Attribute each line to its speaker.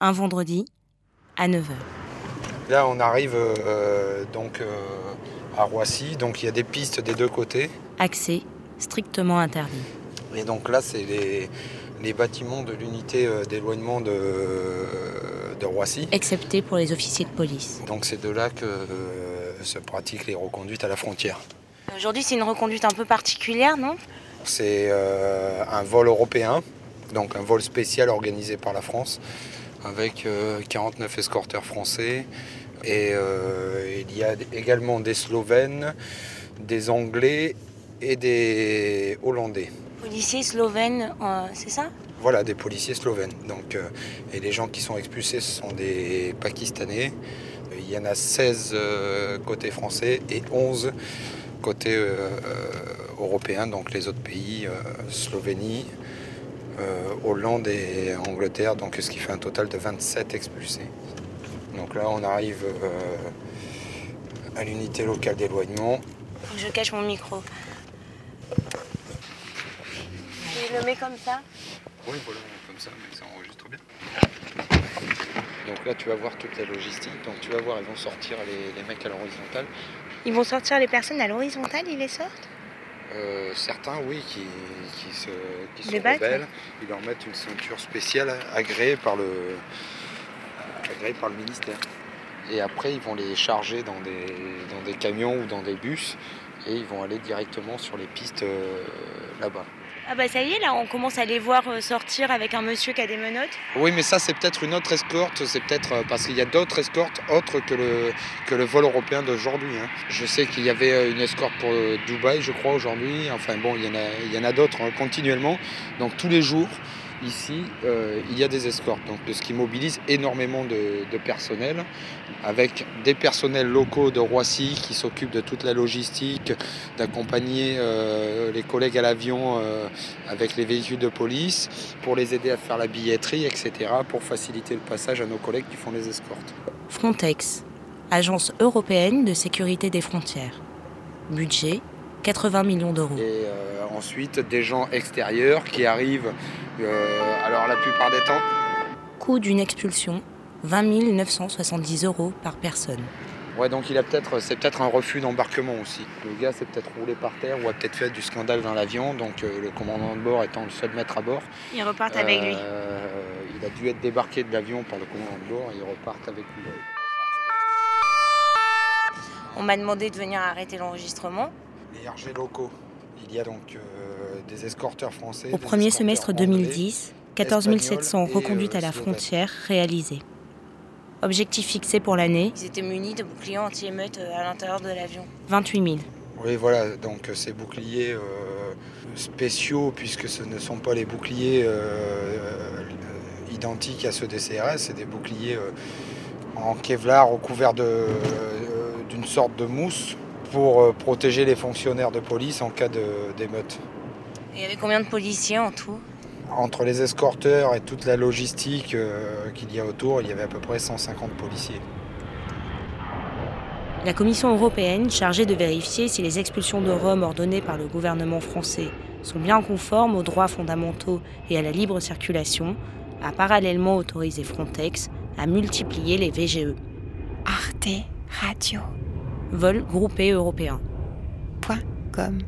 Speaker 1: un vendredi à 9h.
Speaker 2: Là, on arrive euh, donc euh, à Roissy, donc il y a des pistes des deux côtés.
Speaker 1: Accès strictement interdit.
Speaker 2: Et donc là, c'est les, les bâtiments de l'unité euh, d'éloignement de, de Roissy.
Speaker 1: Excepté pour les officiers de police.
Speaker 2: Donc c'est de là que euh, se pratiquent les reconduites à la frontière.
Speaker 1: Aujourd'hui, c'est une reconduite un peu particulière, non?
Speaker 2: C'est euh, un vol européen, donc un vol spécial organisé par la France, avec euh, 49 escorteurs français. Et euh, il y a également des Slovènes, des Anglais et des Hollandais.
Speaker 1: Policiers slovènes, euh, c'est ça?
Speaker 2: Voilà, des policiers slovènes. Donc, euh, et les gens qui sont expulsés, ce sont des Pakistanais. Il y en a 16 euh, côté français et 11 côté euh, euh, européen, donc les autres pays, euh, Slovénie, euh, Hollande et Angleterre, donc ce qui fait un total de 27 expulsés. Donc là, on arrive euh, à l'unité locale d'éloignement.
Speaker 1: Je cache mon micro. Je le mets comme ça?
Speaker 2: Oui, voilà, comme ça, mais ça enregistre bien. Donc là, tu vas voir toute la logistique. Donc tu vas voir, ils vont sortir les, les mecs à l'horizontale.
Speaker 1: Ils vont sortir les personnes à l'horizontale, ils les sortent?
Speaker 2: Euh, certains, oui, qui, qui se, qui se
Speaker 1: Les battent
Speaker 2: rebellent. Ils leur mettent une ceinture spéciale agréée par le, agréée par le ministère. Et après, ils vont les charger dans des, dans des camions ou dans des bus et ils vont aller directement sur les pistes euh, là-bas.
Speaker 1: Ah bah ça y est, là, on commence à les voir euh, sortir avec un monsieur qui a des menottes.
Speaker 2: Oui, mais ça, c'est peut-être une autre escorte. C'est peut-être euh, parce qu'il y a d'autres escortes autres que le, vol européen d'aujourd'hui. hein. Je sais qu'il y avait euh, une escorte pour Dubaï, je crois, aujourd'hui. Enfin bon, il y en a, il y en a d'autres hein, continuellement. Donc tous les jours, ici, euh, il y a des escortes. Donc ce qui mobilise énormément de, de personnel, avec des personnels locaux de Roissy qui s'occupent de toute la logistique, d'accompagner euh, les collègues à l'avion euh, avec les véhicules de police, pour les aider à faire la billetterie, etc., pour faciliter le passage à nos collègues qui font les escortes.
Speaker 1: Frontex, agence européenne de sécurité des frontières. Budget 80 millions d'euros.
Speaker 2: Et euh, ensuite, des gens extérieurs qui arrivent, euh, alors la plupart des temps,
Speaker 1: Coût d'une expulsion 20 970 euros par personne.
Speaker 2: Ouais, donc il a peut-être, c'est peut-être un refus d'embarquement aussi. Le gars s'est peut-être roulé par terre ou a peut-être fait du scandale dans l'avion, donc euh, le commandant de bord étant le seul maître à bord.
Speaker 1: Ils repartent
Speaker 2: euh, Il a dû être débarqué de l'avion par le commandant de bord et ils repartent avec lui.
Speaker 1: On m'a demandé de venir arrêter l'enregistrement.
Speaker 2: Les RG locaux. Il y a donc euh, des escorteurs français.
Speaker 1: Au premier semestre
Speaker 2: anglais.
Speaker 1: 2010, 14 700
Speaker 2: espagnols et,
Speaker 1: reconduites à
Speaker 2: euh,
Speaker 1: la
Speaker 2: slovènes.
Speaker 1: frontière réalisées. Objectif fixé pour l'année Ils étaient munis de boucliers anti-émeutes à l'intérieur de l'avion. 28 000.
Speaker 2: Oui, voilà, donc euh, ces boucliers euh, spéciaux, puisque ce ne sont pas les boucliers euh, euh, identiques à ceux des CRS, c'est des boucliers euh, en Kevlar recouverts de, euh, d'une sorte de mousse pour euh, protéger les fonctionnaires de police en cas de- d'émeute.
Speaker 1: Il y avait combien de policiers en tout?
Speaker 2: Entre les escorteurs et toute la logistique euh, qu'il y a autour, il y avait à peu près 150 policiers.
Speaker 1: La Commission européenne, chargée de vérifier si les expulsions de Roms ordonnées par le gouvernement français sont bien conformes aux droits fondamentaux et à la libre circulation, a parallèlement autorisé Frontex à multiplier les VGE,
Speaker 3: Arte Radio.
Speaker 1: Vols groupés européens.
Speaker 3: Point com.